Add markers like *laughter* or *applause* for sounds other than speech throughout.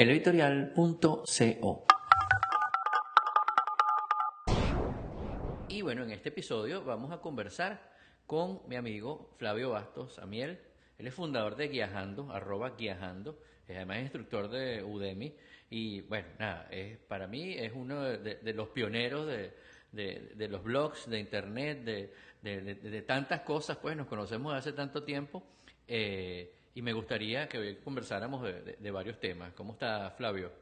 eleditorial.co. Y bueno, en este episodio vamos a conversar con mi amigo Flavio Bastos Amiel. Él es fundador de Guiajando, arroba Guiajando, es además instructor de Udemy y bueno, nada, es, para mí es uno de, los pioneros de, de, los blogs, de internet, de, tantas cosas, pues nos conocemos hace tanto tiempo eh, y me gustaría que hoy conversáramos de, varios temas. ¿Cómo está Flavio?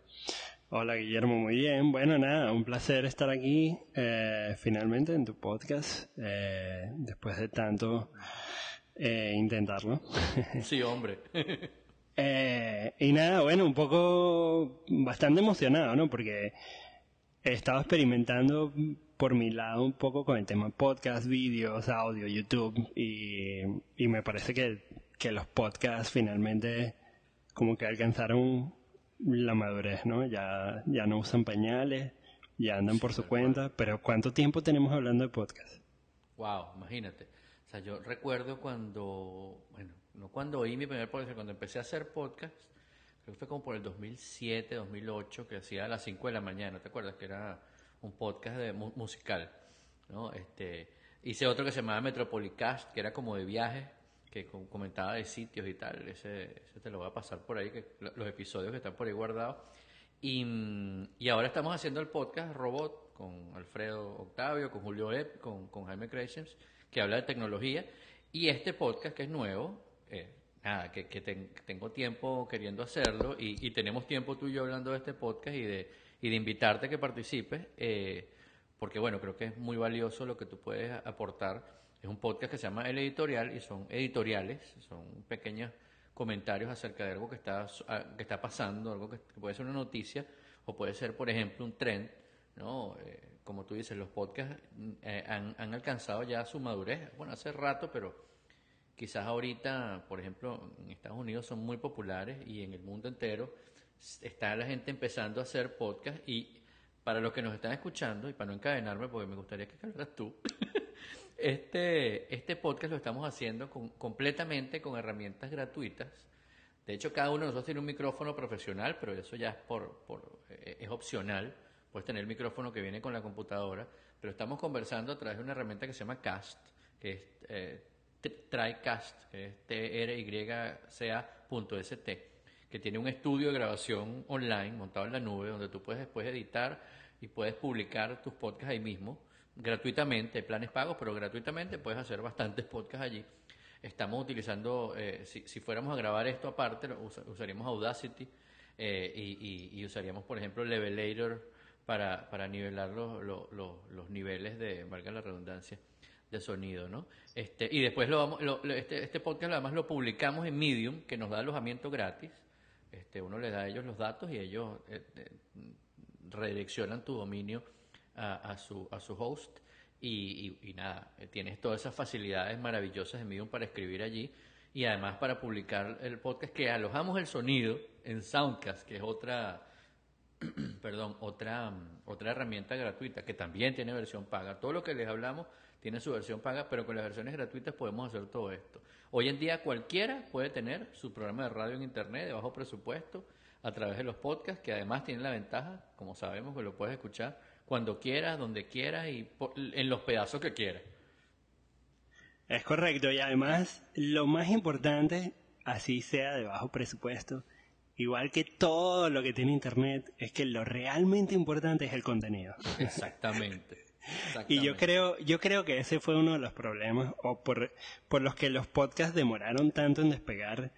Hola Guillermo, muy bien. Bueno, nada, un placer estar aquí eh, finalmente en tu podcast eh, después de tanto intentarlo. *laughs* Sí, hombre. *laughs* Eh, y nada, bueno, un poco bastante emocionado, ¿no? Porque he estado experimentando por mi lado un poco con el tema podcast, vídeos, audio, YouTube y, y me parece que, que los podcasts finalmente como que alcanzaron la madurez, ¿no? Ya, ya no usan pañales, ya andan por su cuenta, pero ¿cuánto tiempo tenemos hablando de podcast? Wow, imagínate. O sea, yo recuerdo cuando, bueno, no cuando oí mi primer podcast, cuando empecé a hacer podcast, creo que fue como por el 2007, 2008, que hacía a las 5 de la mañana, ¿te acuerdas? Que era un podcast de musical, ¿no? Este, hice otro que se llamaba Metropolicast, que era como de viajes, que comentaba de sitios y tal, ese, ese te lo voy a pasar por ahí, que los episodios que están por ahí guardados. Y, y ahora estamos haciendo el podcast Robot con Alfredo Octavio, con Julio Epp, con, con Jaime Creations, que habla de tecnología. Y este podcast, que es nuevo, eh, nada, que, tengo tiempo queriendo hacerlo y, tenemos tiempo tú y yo hablando de este podcast y de, y de invitarte a que participes, eh, porque bueno, creo que es muy valioso lo que tú puedes aportar. Es un podcast que se llama El Editorial y son editoriales, son pequeños comentarios acerca de algo que está, que está pasando, algo que, puede ser una noticia o puede ser, por ejemplo, un trend. ¿no? Eh, como tú dices, los podcasts han, han alcanzado ya su madurez, bueno, hace rato, pero Quizás ahorita, por ejemplo, en Estados Unidos son muy populares y en el mundo entero está la gente empezando a hacer podcast y para los que nos están escuchando, y para no encadenarme, porque me gustaría que hablaras tú, *laughs* este, este podcast lo estamos haciendo completamente con herramientas gratuitas. De hecho, cada uno de nosotros tiene un micrófono profesional, pero eso ya es, por, por eh, es opcional. Puedes tener el micrófono que viene con la computadora, pero estamos conversando a través de una herramienta que se llama Cast, que es eh, TryCast, que es T-R-Y-C-A.st, que tiene un estudio de grabación online montado en la nube donde tú puedes después editar y puedes publicar tus podcasts ahí mismo, gratuitamente, planes pagos, pero gratuitamente puedes hacer bastantes podcasts allí. Estamos utilizando, eh, si, si, fuéramos a grabar esto aparte, usaríamos Audacity eh, y, usaríamos, por ejemplo, Levelator para, para nivelar los, los, niveles de, valga la redundancia, de sonido, ¿no? Este, y después lo vamos, este, este, podcast además lo publicamos en Medium, que nos da alojamiento gratis. Este, uno le da a ellos los datos y ellos eh, eh, redireccionan tu dominio a, su, a su host. Y, nada, eh, tienes todas esas facilidades maravillosas de Medium para escribir allí y además para publicar el podcast que alojamos el sonido en Soundcast, que es otra, *clears throat* perdón, otra, otra herramienta gratuita que también tiene versión paga. Todo lo que les hablamos tiene su versión paga, pero con las versiones gratuitas podemos hacer todo esto. Hoy en día cualquiera puede tener su programa de radio en internet de bajo presupuesto a través de los podcasts, que además tienen la ventaja, como sabemos, que lo puedes escuchar cuando quieras, donde quieras y en los pedazos que quieras. Es correcto, y además lo más importante, así sea de bajo presupuesto, igual que todo lo que tiene Internet, es que lo realmente importante es el contenido. Exactamente. *laughs* Y yo creo, yo creo que ese fue uno de los problemas, o por, por los que los podcasts demoraron tanto en despegar.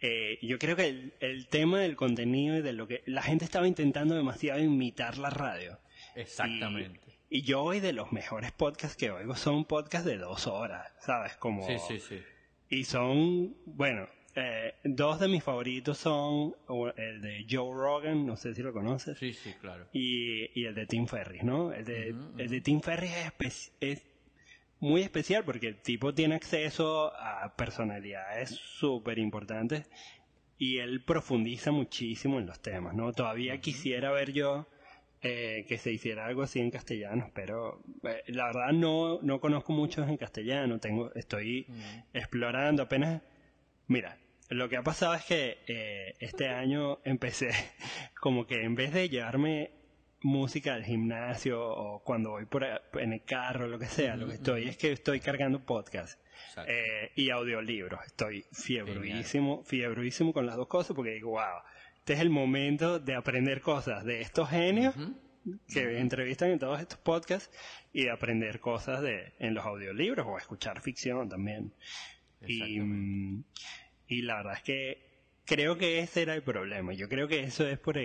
Eh, yo creo que el, tema del contenido y de lo que la gente estaba intentando demasiado imitar la radio. Exactamente. Y, yo hoy de los mejores podcasts que oigo son podcasts de dos horas, ¿sabes? Como, sí, sí, sí. Y son, bueno, eh, dos de mis favoritos son el de Joe Rogan, no sé si lo conoces. Sí, sí, claro. Y, el de Tim Ferriss, ¿no? El de, el de Tim Ferriss es, es, muy especial porque el tipo tiene acceso a personalidades súper importantes y él profundiza muchísimo en los temas, ¿no? Todavía quisiera ver yo eh, que se hiciera algo así en castellano, pero eh, la verdad no, no conozco muchos en castellano, tengo, estoy explorando apenas Mira, lo que ha pasado es que eh, este año empecé *laughs* como que en vez de llevarme música al gimnasio o cuando voy por en el carro, lo que sea, lo que estoy es que estoy cargando podcast eh, y audiolibros. Estoy fiebruísimo, fiebruísimo con las dos cosas porque digo, wow, este es el momento de aprender cosas de estos genios que entrevistan en todos estos podcasts y de aprender cosas de en los audiolibros o escuchar ficción también. Y, y la verdad es que creo que ese era el problema. Yo creo que eso es por,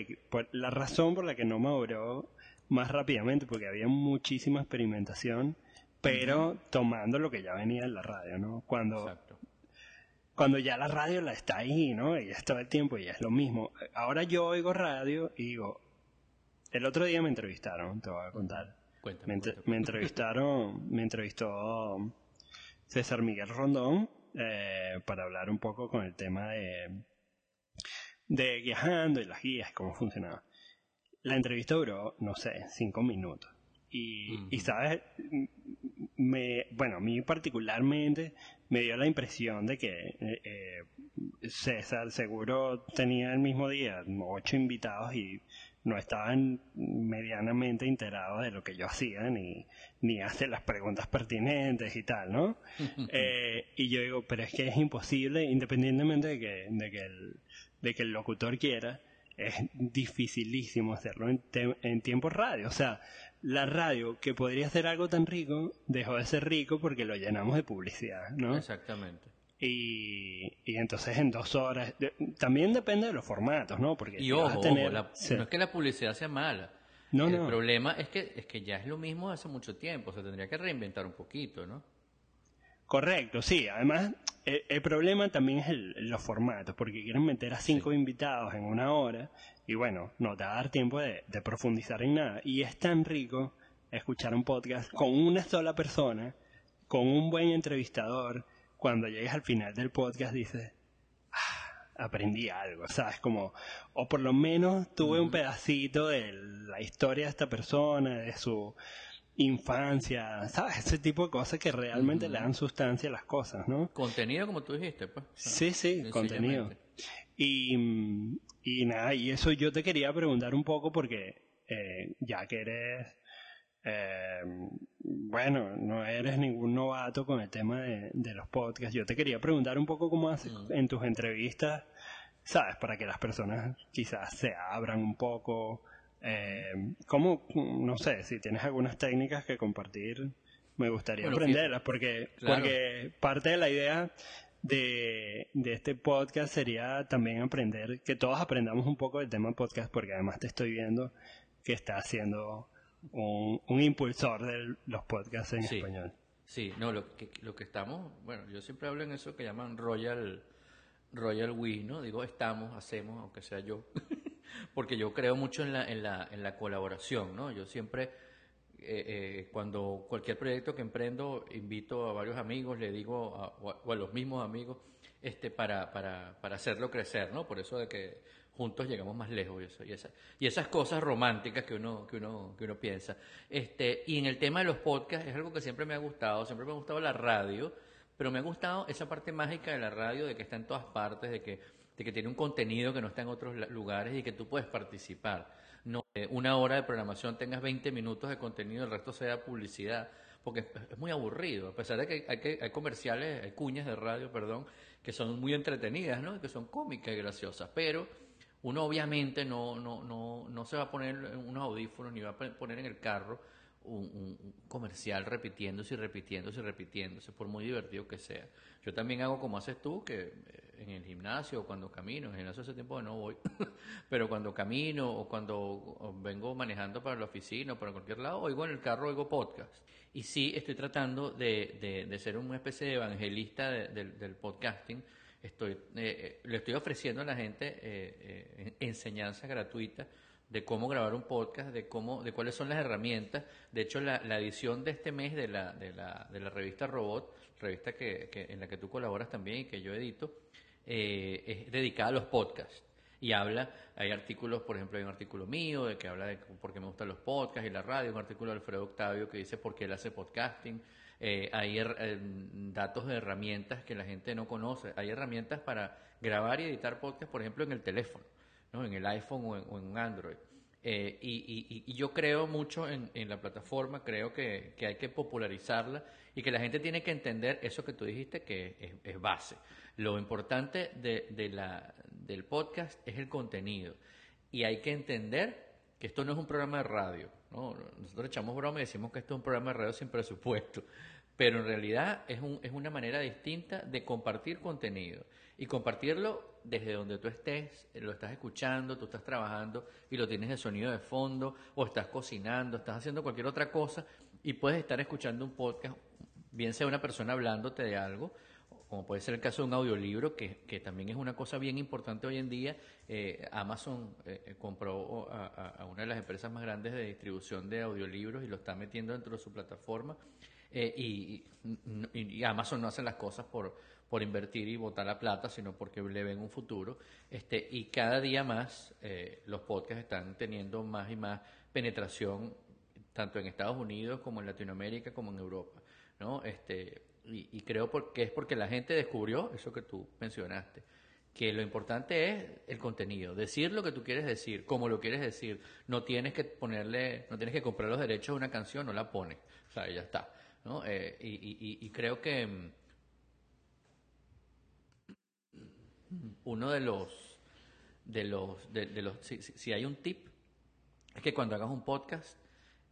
la razón por la que no maduró más rápidamente, porque había muchísima experimentación, pero tomando lo que ya venía en la radio, ¿no? Cuando, cuando ya la radio la está ahí, ¿no? Y es todo el tiempo y es lo mismo. Ahora yo oigo radio y digo, el otro día me entrevistaron, te voy a contar. me, me, entrevistaron, me entrevistó César Miguel Rondón eh, para hablar un poco con el tema de de viajando y las guías, cómo funcionaba. La entrevista duró, no sé, cinco minutos. Y, y sabes, me, bueno, a mí particularmente me dio la impresión de que eh, eh, César seguro tenía el mismo día ocho invitados y no estaban medianamente enterados de lo que yo hacía ni, ni hace las preguntas pertinentes y tal, ¿no? *laughs* Eh, y yo digo, pero es que es imposible, independientemente de que, de que el, de que el locutor quiera, es dificilísimo hacerlo en, en tiempo radio. O sea, la radio, que podría ser algo tan rico, dejó de ser rico porque lo llenamos de publicidad, ¿no? Exactamente. Y, y entonces en dos horas, también depende de los formatos, ¿no? Porque y ojo, tener, no es que la publicidad sea mala. No, el problema es que, es que ya es lo mismo hace mucho tiempo, se tendría que reinventar un poquito, ¿no? Correcto, sí. Además, el, problema también es los formatos, porque quieren meter a cinco invitados en una hora y bueno, no te va a dar tiempo de, profundizar en nada. Y es tan rico escuchar un podcast con una sola persona, con un buen entrevistador. Cuando llegues al final del podcast dices, ah, aprendí algo, ¿sabes? Como, o por lo menos tuve un pedacito de la historia de esta persona, de su infancia, ¿sabes? Ese tipo de cosas que realmente le dan sustancia a las cosas, ¿no? Contenido, como tú dijiste, pues. Sí, sí, contenido. Y, y nada, y eso yo te quería preguntar un poco porque eh, ya que eres, eh, bueno, no eres ningún novato con el tema de, los podcasts, yo te quería preguntar un poco cómo haces en tus entrevistas, ¿sabes? Para que las personas quizás se abran un poco eh, ¿Cómo, no sé, si tienes algunas técnicas que compartir, me gustaría aprenderlas, porque, porque parte de la idea de, de, este podcast sería también aprender, que todos aprendamos un poco del tema podcast, porque además te estoy viendo que estás haciendo un, un impulsor de los podcasts en español. Sí, no, lo que, lo que estamos, bueno, yo siempre hablo en eso que llaman Royal, Royal We, ¿no? Digo, estamos, hacemos, aunque sea yo. *laughs* porque yo creo mucho en la, en la, en la colaboración, ¿no? Yo siempre, eh, eh, cuando cualquier proyecto que emprendo, invito a varios amigos, le digo, a, o, a, los mismos amigos, este, para, para, para hacerlo crecer, ¿no? Por eso de que juntos llegamos más lejos y, eso, y, esa, y esas cosas románticas que uno, que uno, que uno piensa. Este, y en el tema de los podcasts es algo que siempre me ha gustado, siempre me ha gustado la radio, pero me ha gustado esa parte mágica de la radio de que está en todas partes, de que de que tiene un contenido que no está en otros lugares y que tú puedes participar. No eh, una hora de programación tengas 20 minutos de contenido, el resto sea publicidad, porque es, muy aburrido, a pesar de que hay, que hay comerciales, hay cuñas de radio, perdón, que son muy entretenidas, ¿no? que son cómicas y graciosas, pero uno obviamente no, no, no, no se va a poner unos audífonos ni va a poner en el carro un, comercial repitiéndose y repitiéndose y repitiéndose, por muy divertido que sea. Yo también hago como haces tú, que eh, en el gimnasio o cuando camino, en el gimnasio hace tiempo que no voy, *laughs* pero cuando camino o cuando vengo manejando para la oficina o para cualquier lado, oigo en el carro, oigo podcast. Y sí, estoy tratando de, de, ser una especie de evangelista del podcasting. Estoy, eh, eh, le estoy ofreciendo a la gente enseñanzas gratuitas de cómo grabar un podcast, de cómo, de cuáles son las herramientas. De hecho, la, edición de este mes de la, de la, de la revista Robot, revista que, en la que tú colaboras también y que yo edito, eh, es dedicada a los podcasts. y habla, hay artículos, por ejemplo, hay un artículo mío de que habla de por qué me gustan los podcasts y la radio, un artículo de Alfredo Octavio que dice por qué él hace podcasting, eh, hay eh, datos de herramientas que la gente no conoce, hay herramientas para grabar y editar podcast, por ejemplo, en el teléfono, ¿no? en el iPhone o en, un Android. Eh, y, yo creo mucho en, la plataforma, creo que, hay que popularizarla y que la gente tiene que entender eso que tú dijiste que es, base. Lo importante de, la, del podcast es el contenido y hay que entender que esto no es un programa de radio. ¿no? Nosotros echamos broma y decimos que esto es un programa de radio sin presupuesto, pero en realidad es, un, es una manera distinta de compartir contenido y compartirlo desde donde tú estés, lo estás escuchando, tú estás trabajando y lo tienes de sonido de fondo o estás cocinando, estás haciendo cualquier otra cosa y puedes estar escuchando un podcast, bien sea una persona hablándote de algo como puede ser el caso de un audiolibro, que, que también es una cosa bien importante hoy en día. Eh, Amazon eh, eh, compró a, una de las empresas más grandes de distribución de audiolibros y lo está metiendo dentro de su plataforma. y, Amazon no hace las cosas por, por invertir y botar la plata, sino porque le ven un futuro. Este, y cada día más los podcasts están teniendo más y más penetración, tanto en Estados Unidos como en Latinoamérica como en Europa. ¿no? Este, y, creo que es porque la gente descubrió eso que tú mencionaste, que lo importante es el contenido, decir lo que tú quieres decir, como lo quieres decir, no tienes que ponerle, no tienes que comprar los derechos de una canción, no la pones, o sea, ya está, ¿no? Eh, y, creo que mm, uno de los, de los, de, los, si, hay un tip, es que cuando hagas un podcast,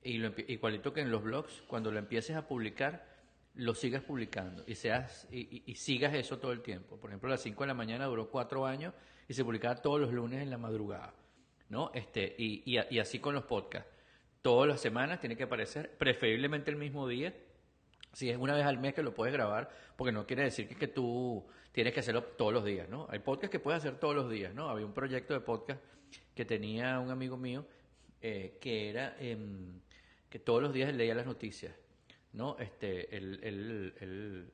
y lo, igualito que en los blogs, cuando lo empieces a publicar, lo sigas publicando y, seas, y, sigas eso todo el tiempo. Por ejemplo, a las 5 de la mañana duró cuatro años y se publicaba todos los lunes en la madrugada. ¿no? Este, y, y, así con los podcasts. Todas las semanas tiene que aparecer, preferiblemente el mismo día. Si es una vez al mes que lo puedes grabar, porque no quiere decir que, que tú tienes que hacerlo todos los días, ¿no? Hay podcasts que puedes hacer todos los días, ¿no? Había un proyecto de podcast que tenía un amigo mío eh, que era em, que todos los días leía las noticias ¿no? Este, él,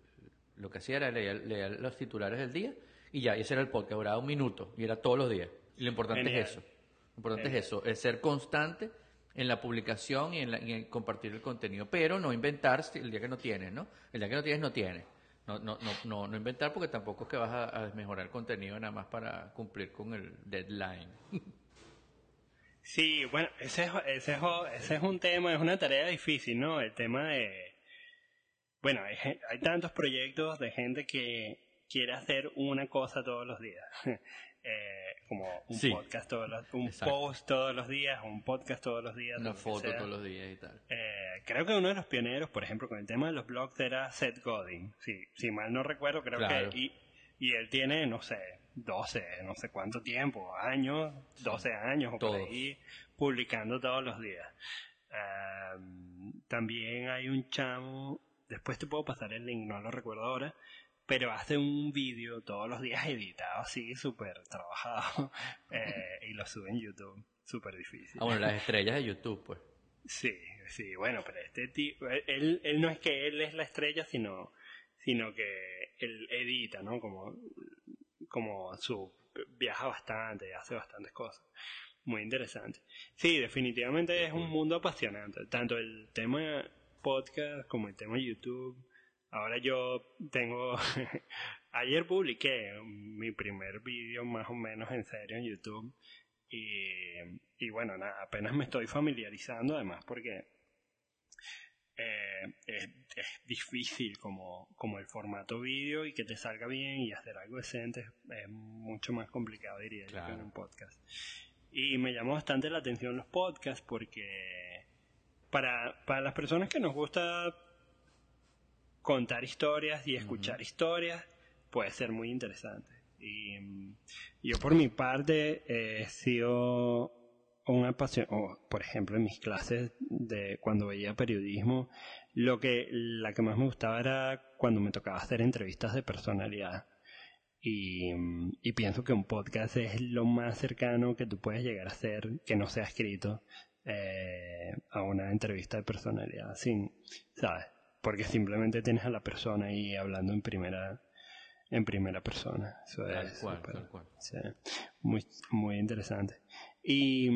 lo que hacía era leer, los titulares del día y ya, y ese era el podcast, duraba un minuto y era todos los días. Y lo importante es eso. Lo importante es eso, es ser constante en la publicación y en, compartir el contenido, pero no inventar el día que no tienes, ¿no? El día que no tienes, no tienes. No, no, no, no, no inventar porque tampoco es que vas a, a mejorar el contenido nada más para cumplir con el deadline. Sí, bueno, ese ese, ese es un tema, es una tarea difícil, ¿no? El tema de bueno, hay, hay, tantos proyectos de gente que quiere hacer una cosa todos los días. *laughs* eh, como un podcast todos los un post todos los días, un podcast todos los días. Una foto todos los días y tal. Eh, creo que uno de los pioneros, por ejemplo, con el tema de los blogs era Seth Godin. Sí, si mal no recuerdo, creo que... Y, y él tiene, no sé, 12, no sé cuánto tiempo, años, 12 años o por ahí, publicando todos los días. Em, también hay un chamo Después te puedo pasar el link, no lo recuerdo ahora. Pero hace un vídeo todos los días editado así, súper trabajado. *laughs* Eh, y lo sube en YouTube. Súper difícil. Ah, bueno, las estrellas de YouTube, pues. Sí, sí, bueno, pero este tipo, él, él no es que él es la estrella, sino, sino que él edita, ¿no? Como, como su, viaja bastante, hace bastantes cosas. Muy interesante. Sí, definitivamente es un mundo apasionante. Tanto el tema podcast, como el tema YouTube. Ahora yo tengo, *laughs* ayer publiqué mi primer vídeo más o menos en serio en YouTube y, y bueno, nada, apenas me estoy familiarizando además porque eh, es, es, difícil como, como el formato vídeo y que te salga bien y hacer algo decente es, mucho más complicado diría yo que en un podcast. Y me llamó bastante la atención los podcasts porque para, para las personas que nos gusta contar historias y escuchar historias, puede ser muy interesante. Y mm, yo por mi parte he sido un apasionado, por ejemplo en mis clases de cuando veía periodismo, lo que la que más me gustaba era cuando me tocaba hacer entrevistas de personalidad. Y, mm, y pienso que un podcast es lo más cercano que tú puedes llegar a hacer que no sea escrito eh, a una entrevista de personalidad, sin, ¿sabes? Porque simplemente tienes a la persona ahí hablando en primera, en primera persona. Eso es muy, muy interesante. Y,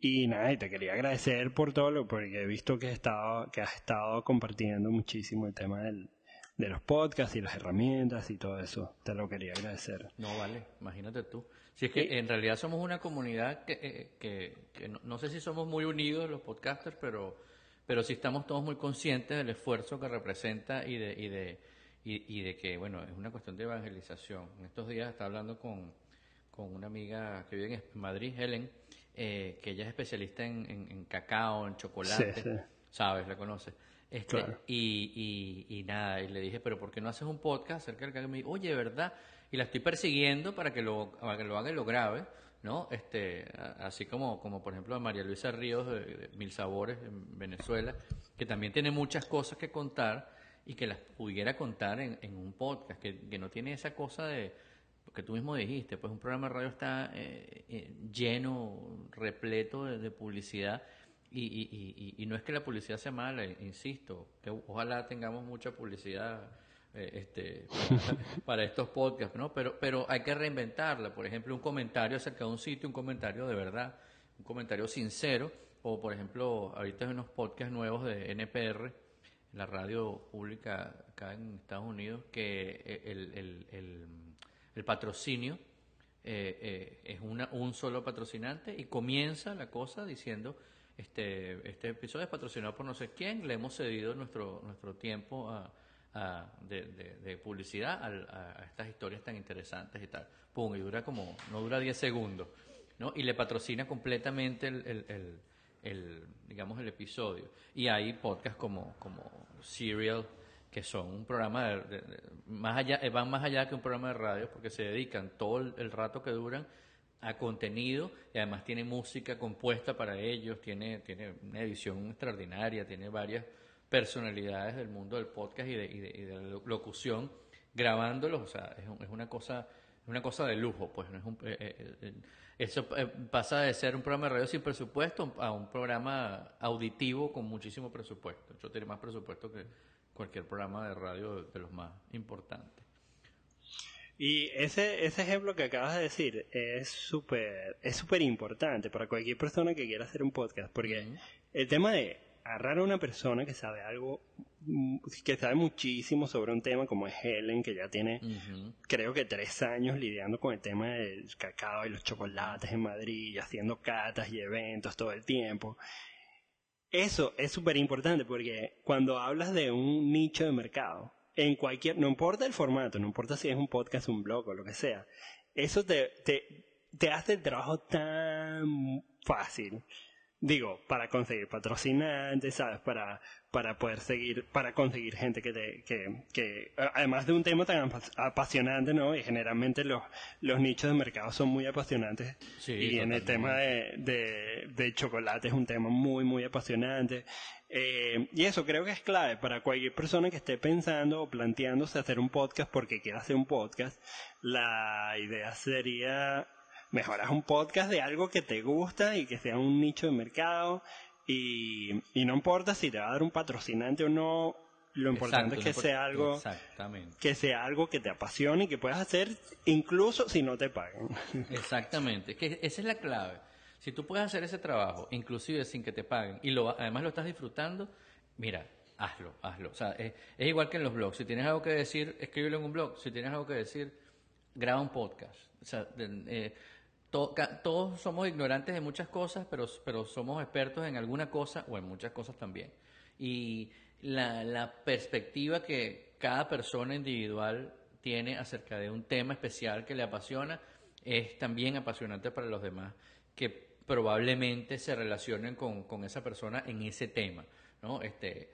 y nada, y te quería agradecer por todo lo, porque he visto que, he estado, que has estado compartiendo muchísimo el tema del, de los podcasts y las herramientas y todo eso. Te lo quería agradecer. No, vale, imagínate tú. Si es que en realidad somos una comunidad que, eh, que, no, sé si somos muy unidos los podcasters, pero, pero sí estamos todos muy conscientes del esfuerzo que representa y de, y de, y, de que, bueno, es una cuestión de evangelización. En estos días estaba hablando con, con una amiga que vive en Madrid, Helen, eh, que ella es especialista en, en, cacao, en chocolate, ¿sabes? La conoces. Este, y, y, nada, y le dije, pero ¿por qué no haces un podcast acerca del cacao? Y me dijo, oye, ¿verdad? Y la estoy persiguiendo para que lo, para que lo haga y lo grabe, ¿no? Este, así como, como por ejemplo a María Luisa Ríos de, Mil Sabores en Venezuela, que también tiene muchas cosas que contar y que las pudiera contar en, en un podcast, que, que no tiene esa cosa de que tú mismo dijiste, pues un programa de radio está eh, eh, lleno, repleto de, publicidad y, y, y, no es que la publicidad sea mala, insisto, que ojalá tengamos mucha publicidad eh, este, para, estos podcasts, ¿no? Pero, pero hay que reinventarla, por ejemplo, un comentario acerca de un sitio, un comentario de verdad, un comentario sincero, o por ejemplo, ahorita hay unos podcasts nuevos de NPR, la radio pública acá en Estados Unidos, que el, el el patrocinio eh, eh, es una, un solo patrocinante y comienza la cosa diciendo este, este episodio es patrocinado por no sé quién, le hemos cedido nuestro, nuestro tiempo a, de, publicidad a, estas historias tan interesantes y tal. Pum, y dura como, no dura 10 segundos, ¿no? Y le patrocina completamente el, el, el, digamos, el episodio. Y hay podcasts como, como Serial, que son un programa de, más allá, eh, van más allá que un programa de radio porque se dedican todo el, rato que duran a contenido y además tiene música compuesta para ellos, tiene, tiene una edición extraordinaria, tiene varias personalidades del mundo del podcast y de, y de, la locución grabándolos, o sea, es, una cosa una cosa de lujo, pues no es un, eh, eh, eso pasa de ser un programa de radio sin presupuesto a un programa auditivo con muchísimo presupuesto. Yo tiene más presupuesto que cualquier programa de radio de los más importantes. Y ese, ese ejemplo que acabas de decir es súper es súper importante para cualquier persona que quiera hacer un podcast, porque el tema de agarrar a una persona que sabe algo, mm, que sabe muchísimo sobre un tema como es Helen, que ya tiene creo que tres años lidiando con el tema del cacao y los chocolates en Madrid, haciendo catas y eventos todo el tiempo. Eso es súper importante porque cuando hablas de un nicho de mercado, en cualquier, no importa el formato, no importa si es un podcast, un blog o lo que sea, eso te, te, te hace el trabajo tan fácil digo, para conseguir patrocinantes, ¿sabes? Para, para poder seguir, para conseguir gente que te, que, que, además de un tema tan apasionante, ¿no? Y generalmente los, los nichos de mercado son muy apasionantes. y en el tema de, de, de, chocolate es un tema muy, muy apasionante. Eh, y eso creo que es clave para cualquier persona que esté pensando o planteándose hacer un podcast porque quiera hacer un podcast. La idea sería mejoras un podcast de algo que te gusta y que sea un nicho de mercado y, no importa si te va a dar un patrocinante o no, lo importante es que sea algo que sea algo que te apasione y que puedas hacer incluso si no te pagan. *laughs* Exactamente, que esa es la clave. Si tú puedes hacer ese trabajo, inclusive sin que te paguen, y lo, además lo estás disfrutando, mira, hazlo, hazlo. O sea, es, igual que en los blogs. Si tienes algo que decir, escríbelo en un blog. Si tienes algo que decir, graba un podcast. O sea, eh, todos somos ignorantes de muchas cosas, pero, pero somos expertos en alguna cosa o en muchas cosas también. Y la, perspectiva que cada persona individual tiene acerca de un tema especial que le apasiona es también apasionante para los demás, que probablemente se relacionen con, con esa persona en ese tema. ¿no? Este,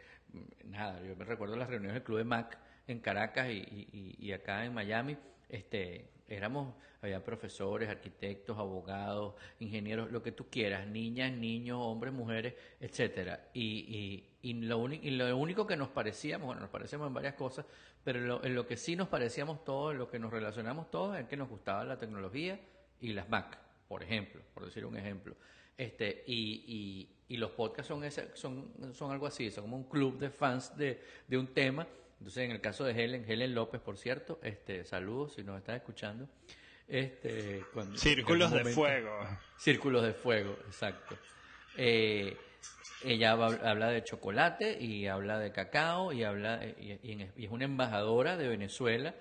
nada, yo me recuerdo las reuniones del Club de Mac en Caracas y, y, y acá en Miami, este, éramos, había profesores, arquitectos, abogados, ingenieros, lo que tú quieras, niñas, niños, hombres, mujeres, etcétera. Y, y, y, lo, y lo único que nos parecíamos, bueno, nos parecíamos en varias cosas, pero en lo que sí nos parecíamos todos, en lo que nos relacionamos todos, es que nos gustaba la tecnología y las Mac, por ejemplo, por decir un ejemplo. Este, y, y, los podcasts son, ese, son, son algo así, son como un club de fans de, de un tema Entonces, en el caso de Helen, Helen López, por cierto, este, saludos si nos estás escuchando. Este, cuando, Círculos de fuego. Círculos de fuego, exacto. Eh, ella habla de chocolate y habla de cacao y habla y, es una embajadora de Venezuela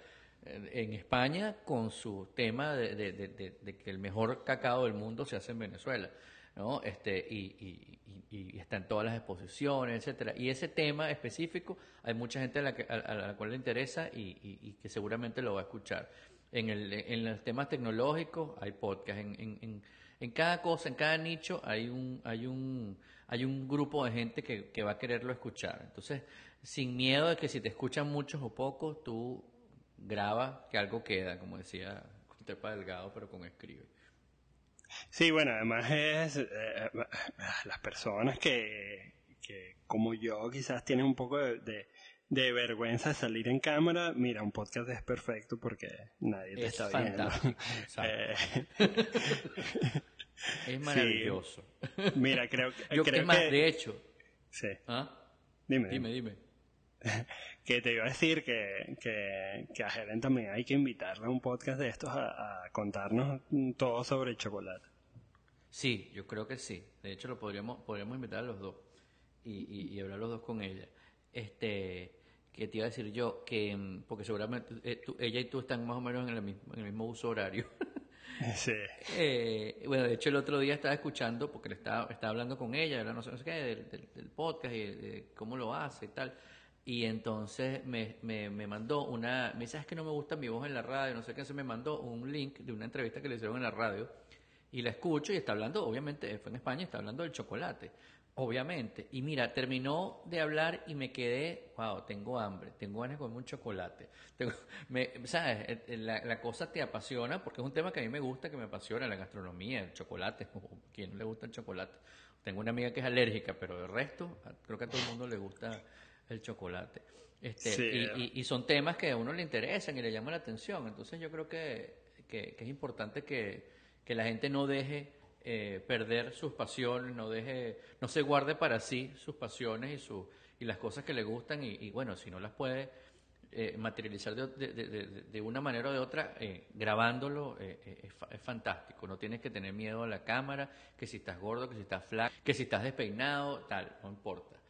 eh, en España con su tema de, que el mejor cacao del mundo se hace en Venezuela. ¿no? Este, y, está en todas las exposiciones, etcétera. Y ese tema específico, hay mucha gente a la, a, la cual le interesa y, que seguramente lo va a escuchar. En, el, en los temas tecnológicos hay podcast, en, en, en, cada cosa, en cada nicho hay un, hay un, hay un grupo de gente que, que va a quererlo escuchar. Entonces, sin miedo de que si te escuchan muchos o pocos, tú graba que algo queda, como decía Tepa Delgado, pero con escribe. Sí, bueno, además es eh, eh, las personas que, que, como yo, quizás tienen un poco de, de, vergüenza de salir en cámara. Mira, un podcast es perfecto porque nadie te está viendo. *laughs* Es maravilloso. Mira, creo que. Yo creo que, más, de hecho. Sí. ¿Ah? Dime. Dime, dime. *laughs* que te iba a decir que, que, a Helen también hay que invitarle a un podcast de estos a, contarnos todo sobre el chocolate. Sí, yo creo que sí. De hecho, lo podríamos, podríamos invitar a los dos y, y, hablar los dos con ella. Este, que te iba a decir yo, que mm, porque seguramente eh, ella y tú están más o menos en el mismo, en el mismo uso horario. *laughs* Sí. Eh, bueno, de hecho el otro día estaba escuchando, porque le estaba, estaba hablando con ella, no sé, qué, del, del, podcast y de cómo lo hace y tal. Y entonces me, me, me, mandó una, me dice, es que no me gusta mi voz en la radio, no sé qué, se me mandó un link de una entrevista que le hicieron en la radio y la escucho y está hablando, obviamente, fue en España, está hablando del chocolate, obviamente. Y mira, terminó de hablar y me quedé, wow, tengo hambre, tengo ganas de comer un chocolate. Tengo, *laughs* me, ¿Sabes? Eh, eh, la, la, cosa te apasiona porque es un tema que a mí me gusta, que me apasiona, la gastronomía, el chocolate, ¿quién no le gusta el chocolate? Tengo una amiga que es alérgica, pero el resto, creo que a todo el mundo le gusta el chocolate. Este, y, son temas que a uno le interesan y le llaman la atención. Entonces yo creo que, es importante que, la gente no deje eh, perder sus pasiones, no deje, no se guarde para sí sus pasiones y, su, y las cosas que le gustan y, bueno, si no las puede eh, materializar de, una manera o de otra, eh, grabándolo es, es, fantástico. No tienes que tener miedo a la cámara, que si estás gordo, que si estás flaco, que si estás despeinado, tal, no importa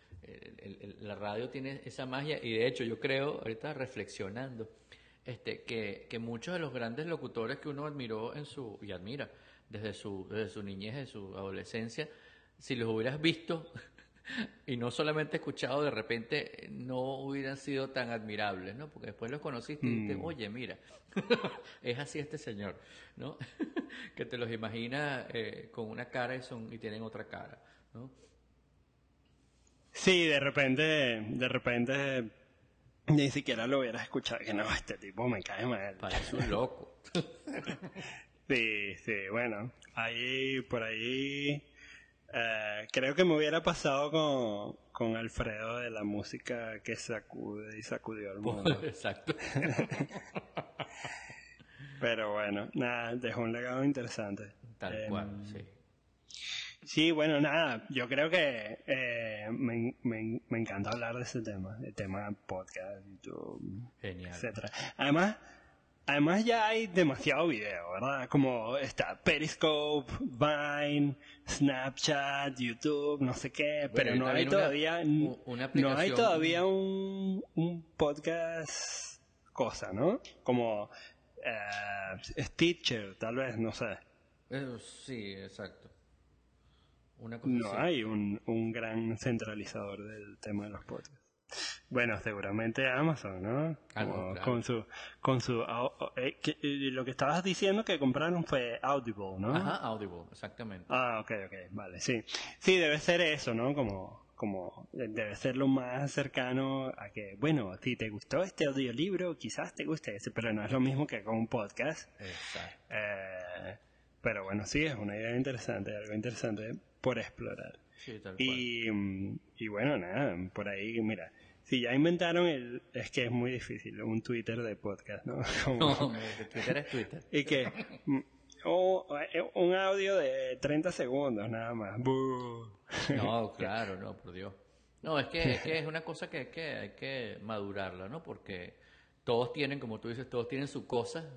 la radio tiene esa magia y de hecho yo creo, ahorita reflexionando, este, que, que, muchos de los grandes locutores que uno admiró en su, y admira desde su, desde su niñez, de su adolescencia, si los hubieras visto *laughs* y no solamente escuchado, de repente no hubieran sido tan admirables, ¿no? Porque después los conociste y dijiste, mm. oye, mira, *laughs* es así este señor, ¿no? *laughs* que te los imaginas eh, con una cara y, son, y tienen otra cara, ¿no? Sí, de repente, de repente ni siquiera lo hubieras escuchado, que no, este tipo me cae mal. Parece un loco. *laughs* sí, sí, bueno, ahí, por ahí, eh, creo que me hubiera pasado con, con Alfredo de la música que sacude y sacudió al mundo. *laughs* Exacto. *laughs* Pero bueno, nada, dejó un legado interesante. Tal cual, em, sí. Sí, bueno, nada, yo creo que eh, me, me, me, encanta hablar de ese tema, el tema podcast, YouTube, Genial. etcétera. Además, además ya hay demasiado video, ¿verdad? Como está Periscope, Vine, Snapchat, YouTube, no sé qué, pero no hay todavía no hay todavía un, un podcast cosa, ¿no? Como eh, Stitcher, tal vez, no sé. sí, exacto no hay un, un gran centralizador del tema de los podcasts. Bueno, seguramente Amazon, ¿no? Ah, con su, con su, eh, lo que estabas diciendo que compraron fue Audible, ¿no? Ajá, Audible, exactamente. Ah, ok, ok, vale, sí. Sí, debe ser eso, ¿no? Como, como, debe ser lo más cercano a que, bueno, si te gustó este audiolibro, quizás te guste ese, pero no es lo mismo que con un podcast. Exacto. Eh, pero bueno, sí, es una idea interesante, algo interesante por explorar. y, y bueno, nada, por ahí, mira, si ya inventaron el... Es que es muy difícil, un Twitter de podcast, ¿no? *laughs* no, Twitter es Twitter. *laughs* Y que... O, eh, un audio de 30 segundos nada más. No, *laughs* claro, no, por Dios. No, es que, es que es una cosa que hay, que hay que madurarla, ¿no? Porque todos tienen, como tú dices, todos tienen su cosa.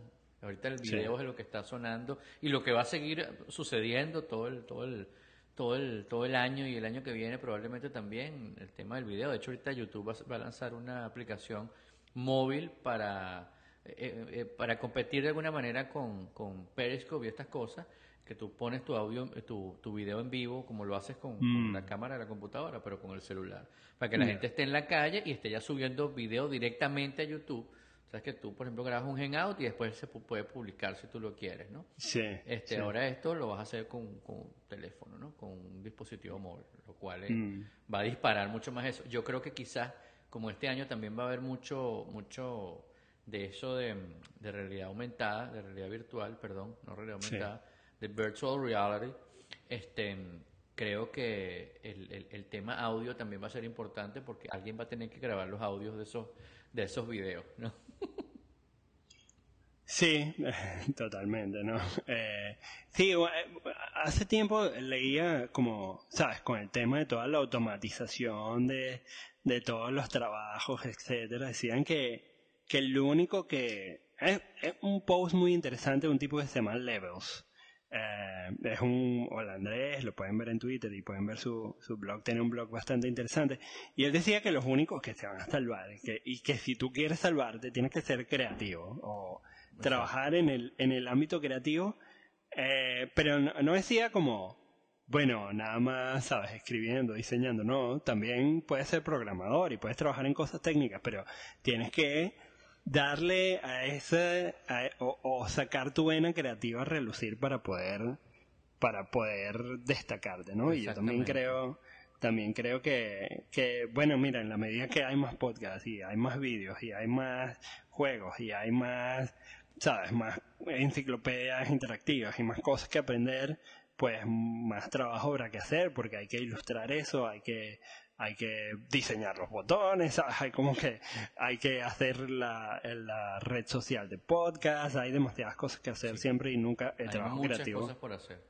Ahorita el video es lo que está sonando y lo que va a seguir sucediendo todo el, todo el, todo el, todo el año y el año que viene probablemente también el tema del video. De hecho, ahorita YouTube va, a lanzar una aplicación móvil para, eh, eh, eh, para competir de alguna manera con, con Periscope y estas cosas que tú pones tu audio, tu, tu video en vivo, como lo haces con, mm. la cámara de la computadora, pero con el celular. Para que la gente esté en la calle y esté ya subiendo video directamente a YouTube. Sabes que tú, por ejemplo, grabas un Hangout y después se puede publicar si tú lo quieres, ¿no? Sí. Este, Ahora esto lo vas a hacer con, con teléfono, ¿no? Con un dispositivo móvil, lo cual mm. va a disparar mucho más eso. Yo creo que quizás, como este año también va a haber mucho, mucho de eso de, de realidad aumentada, de realidad virtual, perdón, no realidad aumentada de virtual reality, este, creo que el, el, tema audio también va a ser importante porque alguien va a tener que grabar los audios de esos, de esos videos, ¿no? Sí, *laughs* totalmente, ¿no? Eh, sí, eh, hace tiempo leía como, ¿sabes? Con el tema de toda la automatización de, de todos los trabajos, etcétera, decían que, que el único que... Es, un post muy interesante de un tipo que se llama Levels, eh, es un holandés, lo pueden ver en Twitter y pueden ver su, su blog, tiene un blog bastante interesante. Y él decía que los únicos que se van a salvar que, y que si tú quieres salvarte tienes que ser creativo o trabajar en el, en el ámbito creativo, eh, pero no, decía como, bueno, nada más, sabes, escribiendo, diseñando, no, también puedes ser programador y puedes trabajar en cosas técnicas, pero tienes que darle a ese o, sacar tu vena creativa a relucir para poder para poder destacarte, ¿no? Y yo también creo también creo que, que, bueno, mira, en la medida que hay más podcasts y hay más vídeos y hay más juegos y hay más, sabes, más enciclopedias interactivas y más cosas que aprender, pues más trabajo habrá que hacer porque hay que ilustrar eso, hay que hay que diseñar los botones, hay como que hay que hacer la, la red social de podcast, hay demasiadas cosas que hacer siempre y nunca el trabajo muchas creativo. cosas por hacer.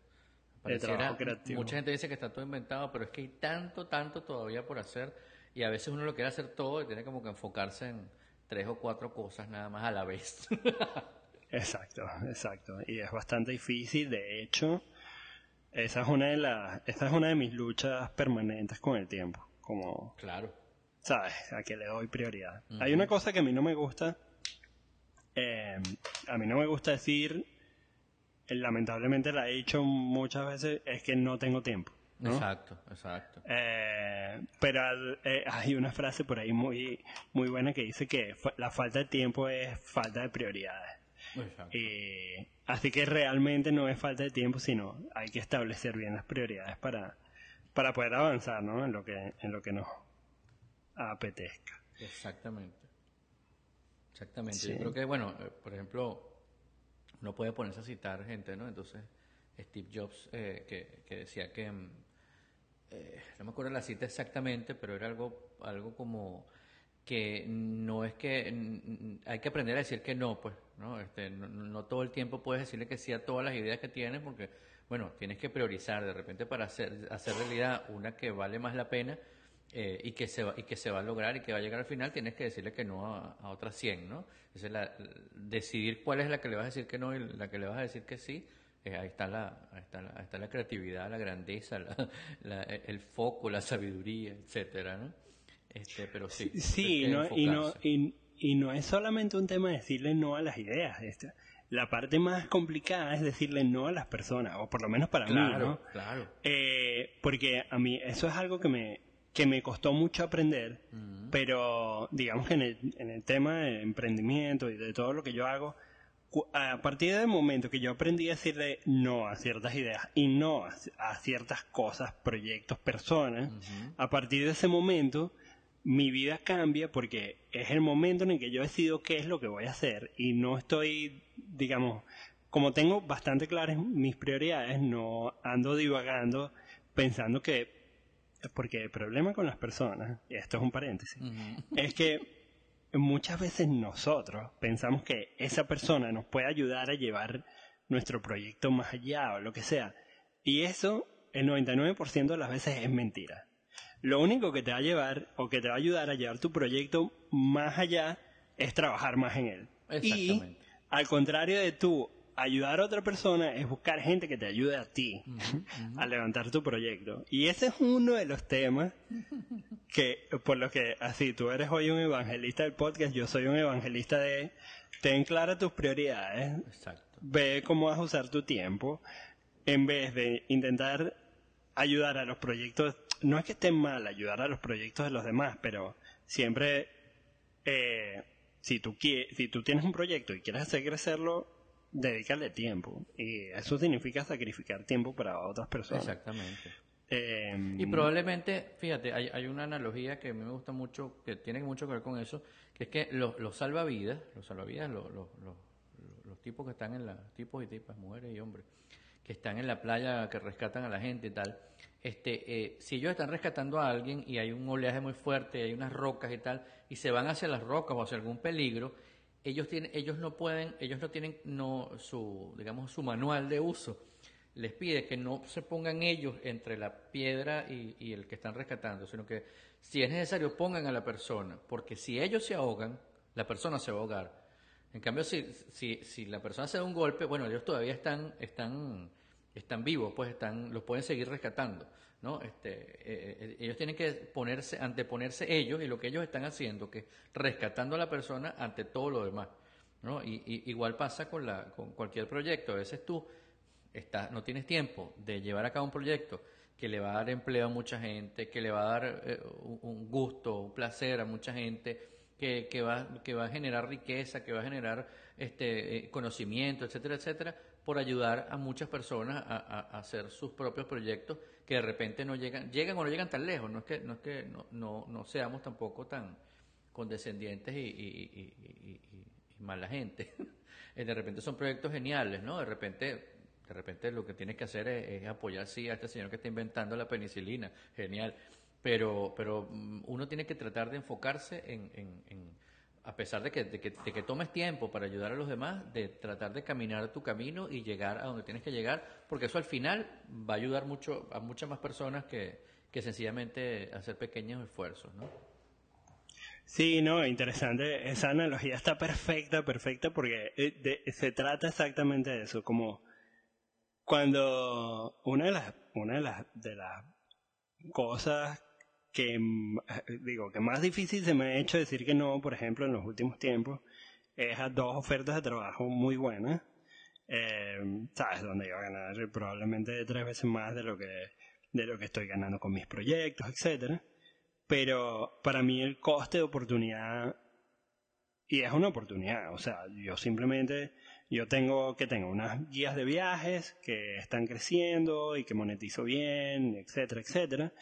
El trabajo creativo. Mucha gente dice que está todo inventado, pero es que hay tanto, tanto todavía por hacer y a veces uno lo quiere hacer todo y tiene como que enfocarse en tres o cuatro cosas nada más a la vez. *laughs* exacto, exacto. Y es bastante difícil, de hecho, esa es una de las, esa es una de mis luchas permanentes con el tiempo como... Claro. ¿Sabes? A que le doy prioridad. Hay una cosa que a mí no me gusta. Eh, a mí no me gusta decir, lamentablemente la he dicho muchas veces, es que no tengo tiempo. Exacto, exacto. Eh, pero hay una frase por ahí muy, muy buena que dice que la falta de tiempo es falta de prioridades. Exacto. así que realmente no es falta de tiempo, sino hay que establecer bien las prioridades para, para poder avanzar ¿no? en, lo que, en lo que nos apetezca. Exactamente. Exactamente. Yo creo que, bueno, eh, por ejemplo, uno puede ponerse a citar gente, ¿no? Entonces, Steve Jobs, eh, que, que, decía que, mm, eh, no me acuerdo la cita exactamente, pero era algo, algo como que no es que hay que aprender a decir que no, pues, ¿no? Este, no, no todo el tiempo puedes decirle que sí a todas las ideas que tienes porque bueno, tienes que priorizar de repente para hacer, hacer realidad una que vale más la pena eh, y, que se va, y que se va a lograr y que va a llegar al final, tienes que decirle que no a, otras 100, ¿no? La, decidir cuál es la que le vas a decir que no y la que le vas a decir que sí. Eh, ahí, está la, ahí, está la, está la creatividad, la grandeza, *laughs* el foco, la sabiduría, etcétera, ¿no? Este, pero sí. Sí, no, y, no, y, y, no es solamente un tema de decirle no a las ideas. Este, la parte más complicada es decirle no a las personas, o por lo menos para mí, ¿no? Claro. Eh, porque a mí eso es algo que me, que me costó mucho aprender, pero digamos que en el, en el tema de emprendimiento y de todo lo que yo hago, a partir del momento que yo aprendí a decirle no a ciertas ideas y no a, ciertas cosas, proyectos, personas, a partir de ese momento mi vida cambia porque es el momento en el que yo decido qué es lo que voy a hacer y no estoy, digamos, como tengo bastante claras mis prioridades, no ando divagando pensando que, porque el problema con las personas, y esto es un paréntesis, es que muchas veces nosotros pensamos que esa persona nos puede ayudar a llevar nuestro proyecto más allá o lo que sea. Y eso, el 99% de las veces es mentira lo único que te va a llevar o que te va a ayudar a llevar tu proyecto más allá es trabajar más en él. Y al contrario de tú ayudar a otra persona es buscar gente que te ayude a ti a levantar tu proyecto. Y ese es uno de los temas que, por lo que, así, tú eres hoy un evangelista del podcast, yo soy un evangelista de, ten clara tus prioridades, ve cómo vas a usar tu tiempo, en vez de intentar ayudar a los proyectos, no es que esté mal ayudar a los proyectos de los demás, pero siempre, eh, si, tú, si tú tienes un proyecto y quieres hacer crecerlo, dedicarle tiempo. Y eso significa sacrificar tiempo para otras personas. Exactamente. Em, y probablemente, fíjate, hay, hay, una analogía que a mí me gusta mucho, que tiene mucho que ver con eso, que es que los, los salvavidas, los salvavidas, los, los, los, tipos que están en la, tipos y tipas, mujeres y hombres, que están en la playa, que rescatan a la gente y tal, este, eh, si ellos están rescatando a alguien y hay un oleaje muy fuerte, hay unas rocas y tal, y se van hacia las rocas o hacia algún peligro, ellos tienen, ellos no pueden, ellos no tienen no su, digamos, su manual de uso. Les pide que no se pongan ellos entre la piedra y, el que están rescatando, sino que si es necesario pongan a la persona, porque si ellos se ahogan, la persona se va a ahogar. En cambio, si, si, si la persona se da un golpe, bueno, ellos todavía están, están, están vivos, pues están, los pueden seguir rescatando. ¿No? Este, eh, eh, ellos tienen que ponerse, anteponerse ellos y lo que ellos están haciendo, que rescatando a la persona ante todo lo demás, ¿no? Y, igual pasa con, la, con cualquier proyecto. A veces tú estás, no tienes tiempo de llevar a cabo un proyecto que le va a dar empleo a mucha gente, que le va a dar eh, un gusto, un placer a mucha gente, que, va, a generar riqueza, que va a generar este, conocimiento, etcétera, etcétera, por ayudar a muchas personas a hacer sus propios proyectos que de repente no llegan, llegan o no llegan tan lejos, no es que no, es que no, no, seamos tampoco tan condescendientes y, y, mala gente. *laughs* de repente son proyectos geniales, ¿no? De repente, de repente lo que tienes que hacer es, apoyar sí a este señor que está inventando la penicilina, genial. Pero, pero mm, uno tiene que tratar de enfocarse en a pesar de que, de que, tomes tiempo para ayudar a los demás, de tratar de caminar tu camino y llegar a donde tienes que llegar, porque eso al final va a ayudar mucho a muchas más personas que, que sencillamente hacer pequeños esfuerzos, ¿no? Sí, no, interesante. Esa analogía está perfecta, perfecta, porque eh, se trata exactamente de eso, como cuando una de las, una de las, de las cosas que eh, digo que más difícil se me ha hecho decir que no, por ejemplo, en los últimos tiempos, es a dos ofertas de trabajo muy buenas, eh, sabes, donde iba a ganar probablemente tres veces más de lo que de lo que estoy ganando con mis proyectos, etcétera. Pero para mí el coste de oportunidad y es una oportunidad, o sea, yo simplemente yo tengo que tengo unas guías de viajes que están creciendo y que monetizo bien, etcétera, etcétera.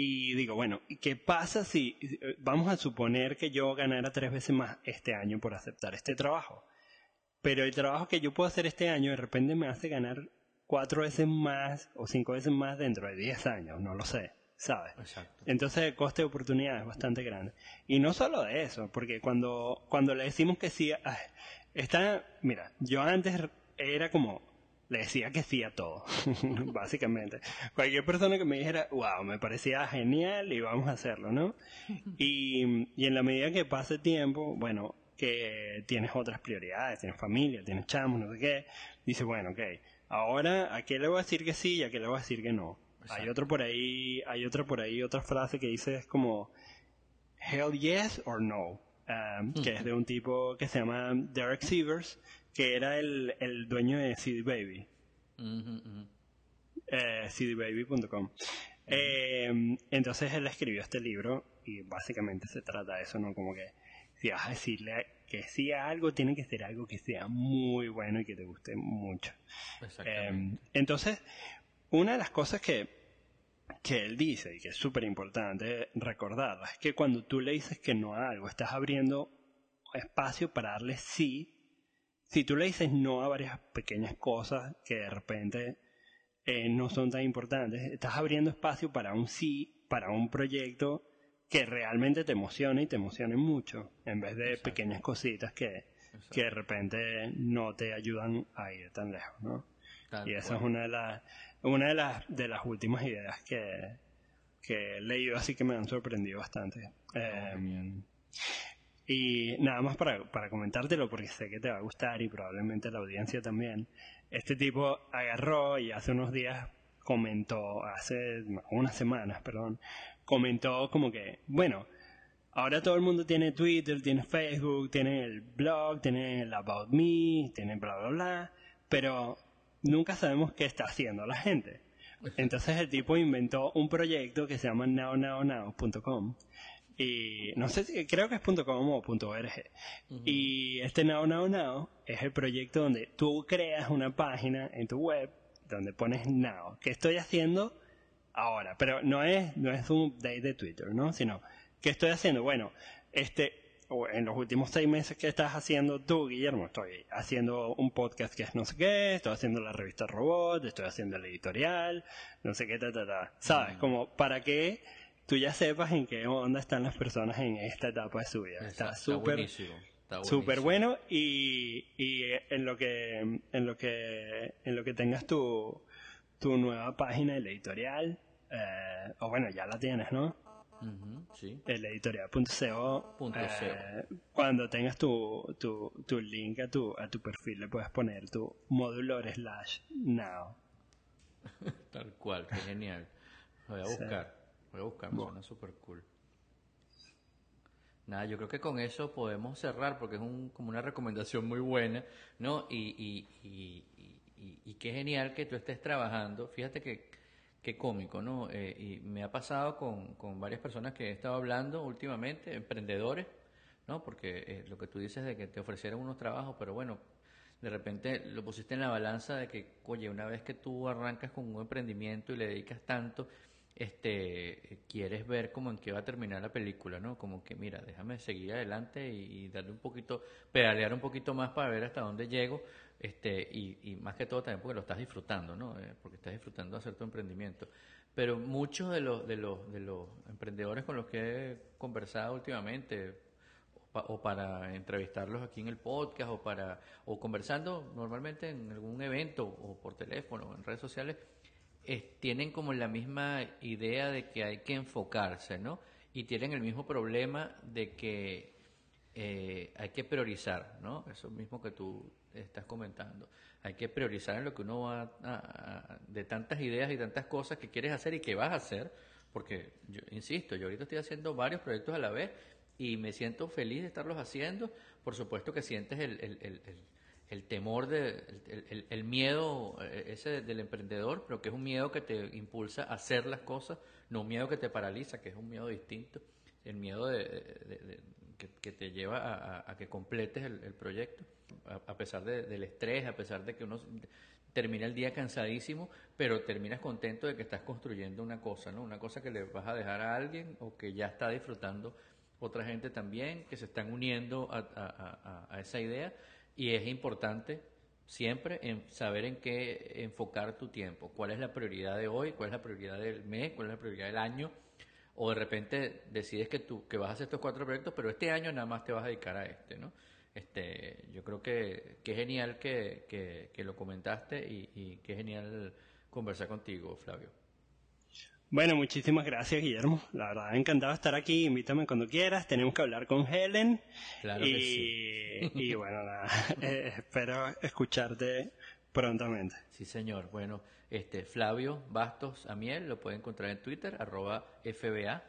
Y digo, bueno, ¿qué pasa si vamos a suponer que yo ganara tres veces más este año por aceptar este trabajo? Pero el trabajo que yo puedo hacer este año de repente me hace ganar cuatro veces más o cinco veces más dentro de diez años, no lo sé, ¿sabes? Exacto. Entonces el coste de oportunidad es bastante grande. Y no solo de eso, porque cuando, cuando le decimos que sí, está, mira, yo antes era como, le decía que sí a todo, *laughs* básicamente. Cualquier persona que me dijera, wow, me parecía genial y vamos a hacerlo, ¿no? *laughs* Y, y en la medida que pase tiempo, bueno, que tienes otras prioridades, tienes familia, tienes chamos, no sé qué, dice, bueno, ok, ahora a qué le voy a decir que sí y a qué le voy a decir que no. Hay otro por ahí, hay otra por ahí, otra frase que dice es como, hell yes or no, um, que es de un tipo que se llama Derek Sievers, que era el, el dueño de CD Baby. Eh, cdbaby.com. Eh, entonces él escribió este libro y básicamente se trata de eso, ¿no? Como que si vas a decirle que sí a algo, tiene que ser algo que sea muy bueno y que te guste mucho. Eh, entonces, una de las cosas que, que él dice y que es súper importante recordarla es que cuando tú le dices que no a algo, estás abriendo espacio para darle sí si tú le dices no a varias pequeñas cosas que de repente eh, no son tan importantes, estás abriendo espacio para un sí, para un proyecto que realmente te emocione y te emocione mucho, en vez de pequeñas cositas que, que de repente no te ayudan a ir tan lejos, ¿no? y esa es una de las una de las de las últimas ideas que, que he leído así que me han sorprendido bastante. Em, y nada más para, para comentártelo, porque sé que te va a gustar y probablemente la audiencia también. Este tipo agarró y hace unos días comentó, hace unas semanas, perdón, comentó como que, bueno, ahora todo el mundo tiene Twitter, tiene Facebook, tiene el blog, tiene el About Me, tiene bla, bla, bla, pero nunca sabemos qué está haciendo la gente. *laughs* Entonces el tipo inventó un proyecto que se llama nownow.com y no sé si creo que es .com o .org. Y este Now Now Now es el proyecto donde tú creas una página en tu web donde pones Now. ¿Qué estoy haciendo ahora? Pero no es no es un update de Twitter, ¿no? Sino ¿qué estoy haciendo? Bueno, este en los últimos seis meses que estás haciendo tú, Guillermo, estoy haciendo un podcast que es no sé qué, estoy haciendo la revista Robot, estoy haciendo el editorial, no sé qué, ta, ta, ta. ¿Sabes? Como para que tú ya sepas en qué onda están las personas en esta etapa de su vida. Está súper súper bueno y, y en lo que en lo que en lo que tengas tu tu nueva página el editorial eh, o bueno ya la tienes no sí. el editorial.co eh, cuando tengas tu, tu, tu link a tu a tu perfil le puedes poner tu módulo slash now. *laughs* Tal cual qué genial. Voy a buscar Voy a buscar, suena súper cool. Nada, yo creo que con eso podemos cerrar porque es un, como una recomendación muy buena, ¿no? Y, y, y, y, qué genial que tú estés trabajando. Fíjate que qué cómico, ¿no? Eh, y me ha pasado con, con varias personas que he estado hablando últimamente, emprendedores, ¿no? Porque eh, lo que tú dices de que te ofrecieron unos trabajos, pero bueno, de repente lo pusiste en la balanza de que, oye, una vez que tú arrancas con un emprendimiento y le dedicas tanto, este, quieres ver como en qué va a terminar la película, ¿no? Como que, mira, déjame seguir adelante y, darle un poquito, pedalear un poquito más para ver hasta dónde llego, este, y, más que todo también porque lo estás disfrutando, ¿no? Eh, porque estás disfrutando de hacer tu emprendimiento. Pero muchos de los, de los, de los emprendedores con los que he conversado últimamente, o, para entrevistarlos aquí en el podcast, o para, o conversando normalmente en algún evento, o por teléfono, o en redes sociales, tienen como la misma idea de que hay que enfocarse, ¿no? Y tienen el mismo problema de que eh, hay que priorizar, ¿no? Eso mismo que tú estás comentando. Hay que priorizar en lo que uno va a, de tantas ideas y tantas cosas que quieres hacer y que vas a hacer, porque yo insisto, yo ahorita estoy haciendo varios proyectos a la vez y me siento feliz de estarlos haciendo. Por supuesto que sientes el, el, el el temor, de, el, miedo eh, ese del emprendedor, pero que es un miedo que te impulsa a hacer las cosas, no un miedo que te paraliza, que es un miedo distinto, el miedo de, que, te lleva a, que completes el, proyecto, a, pesar del estrés, a pesar de que uno termina el día cansadísimo, pero terminas contento de que estás construyendo una cosa, ¿no? Una cosa que le vas a dejar a alguien o que ya está disfrutando otra gente también, que se están uniendo a esa idea y es importante siempre en saber en qué enfocar tu tiempo, cuál es la prioridad de hoy, cuál es la prioridad del mes, cuál es la prioridad del año, o de repente decides que tú que vas a hacer estos cuatro proyectos, pero este año nada más te vas a dedicar a este, ¿no? Este, yo creo que, que genial que, que, lo comentaste y, y que genial conversar contigo, Flavio. Bueno, muchísimas gracias, Guillermo. La verdad, encantado de estar aquí. Invítame cuando quieras. Tenemos que hablar con Helen. Claro y, que sí. y bueno, nada, *laughs* eh, espero escucharte prontamente. Sí, señor. Bueno, este Flavio Bastos Amiel lo pueden encontrar en Twitter, arroba FBA,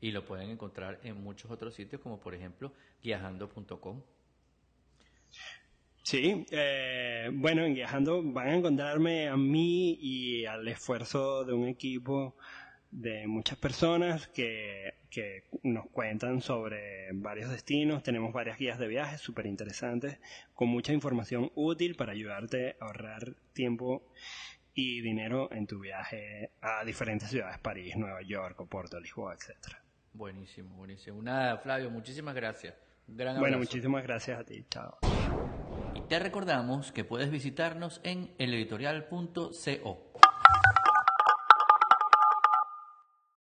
y lo pueden encontrar en muchos otros sitios, como por ejemplo, viajando.com. Sí, eh, bueno, en Viajando van a encontrarme a mí y al esfuerzo de un equipo de muchas personas que, que nos cuentan sobre varios destinos. Tenemos varias guías de viajes súper interesantes con mucha información útil para ayudarte a ahorrar tiempo y dinero en tu viaje a diferentes ciudades, París, Nueva York, Oporto, Lisboa, etcétera. Buenísimo, buenísimo. Nada, Flavio, muchísimas gracias. gran bueno, muchísimas gracias a ti. Chao. Te recordamos que puedes visitarnos en eleditorial.co.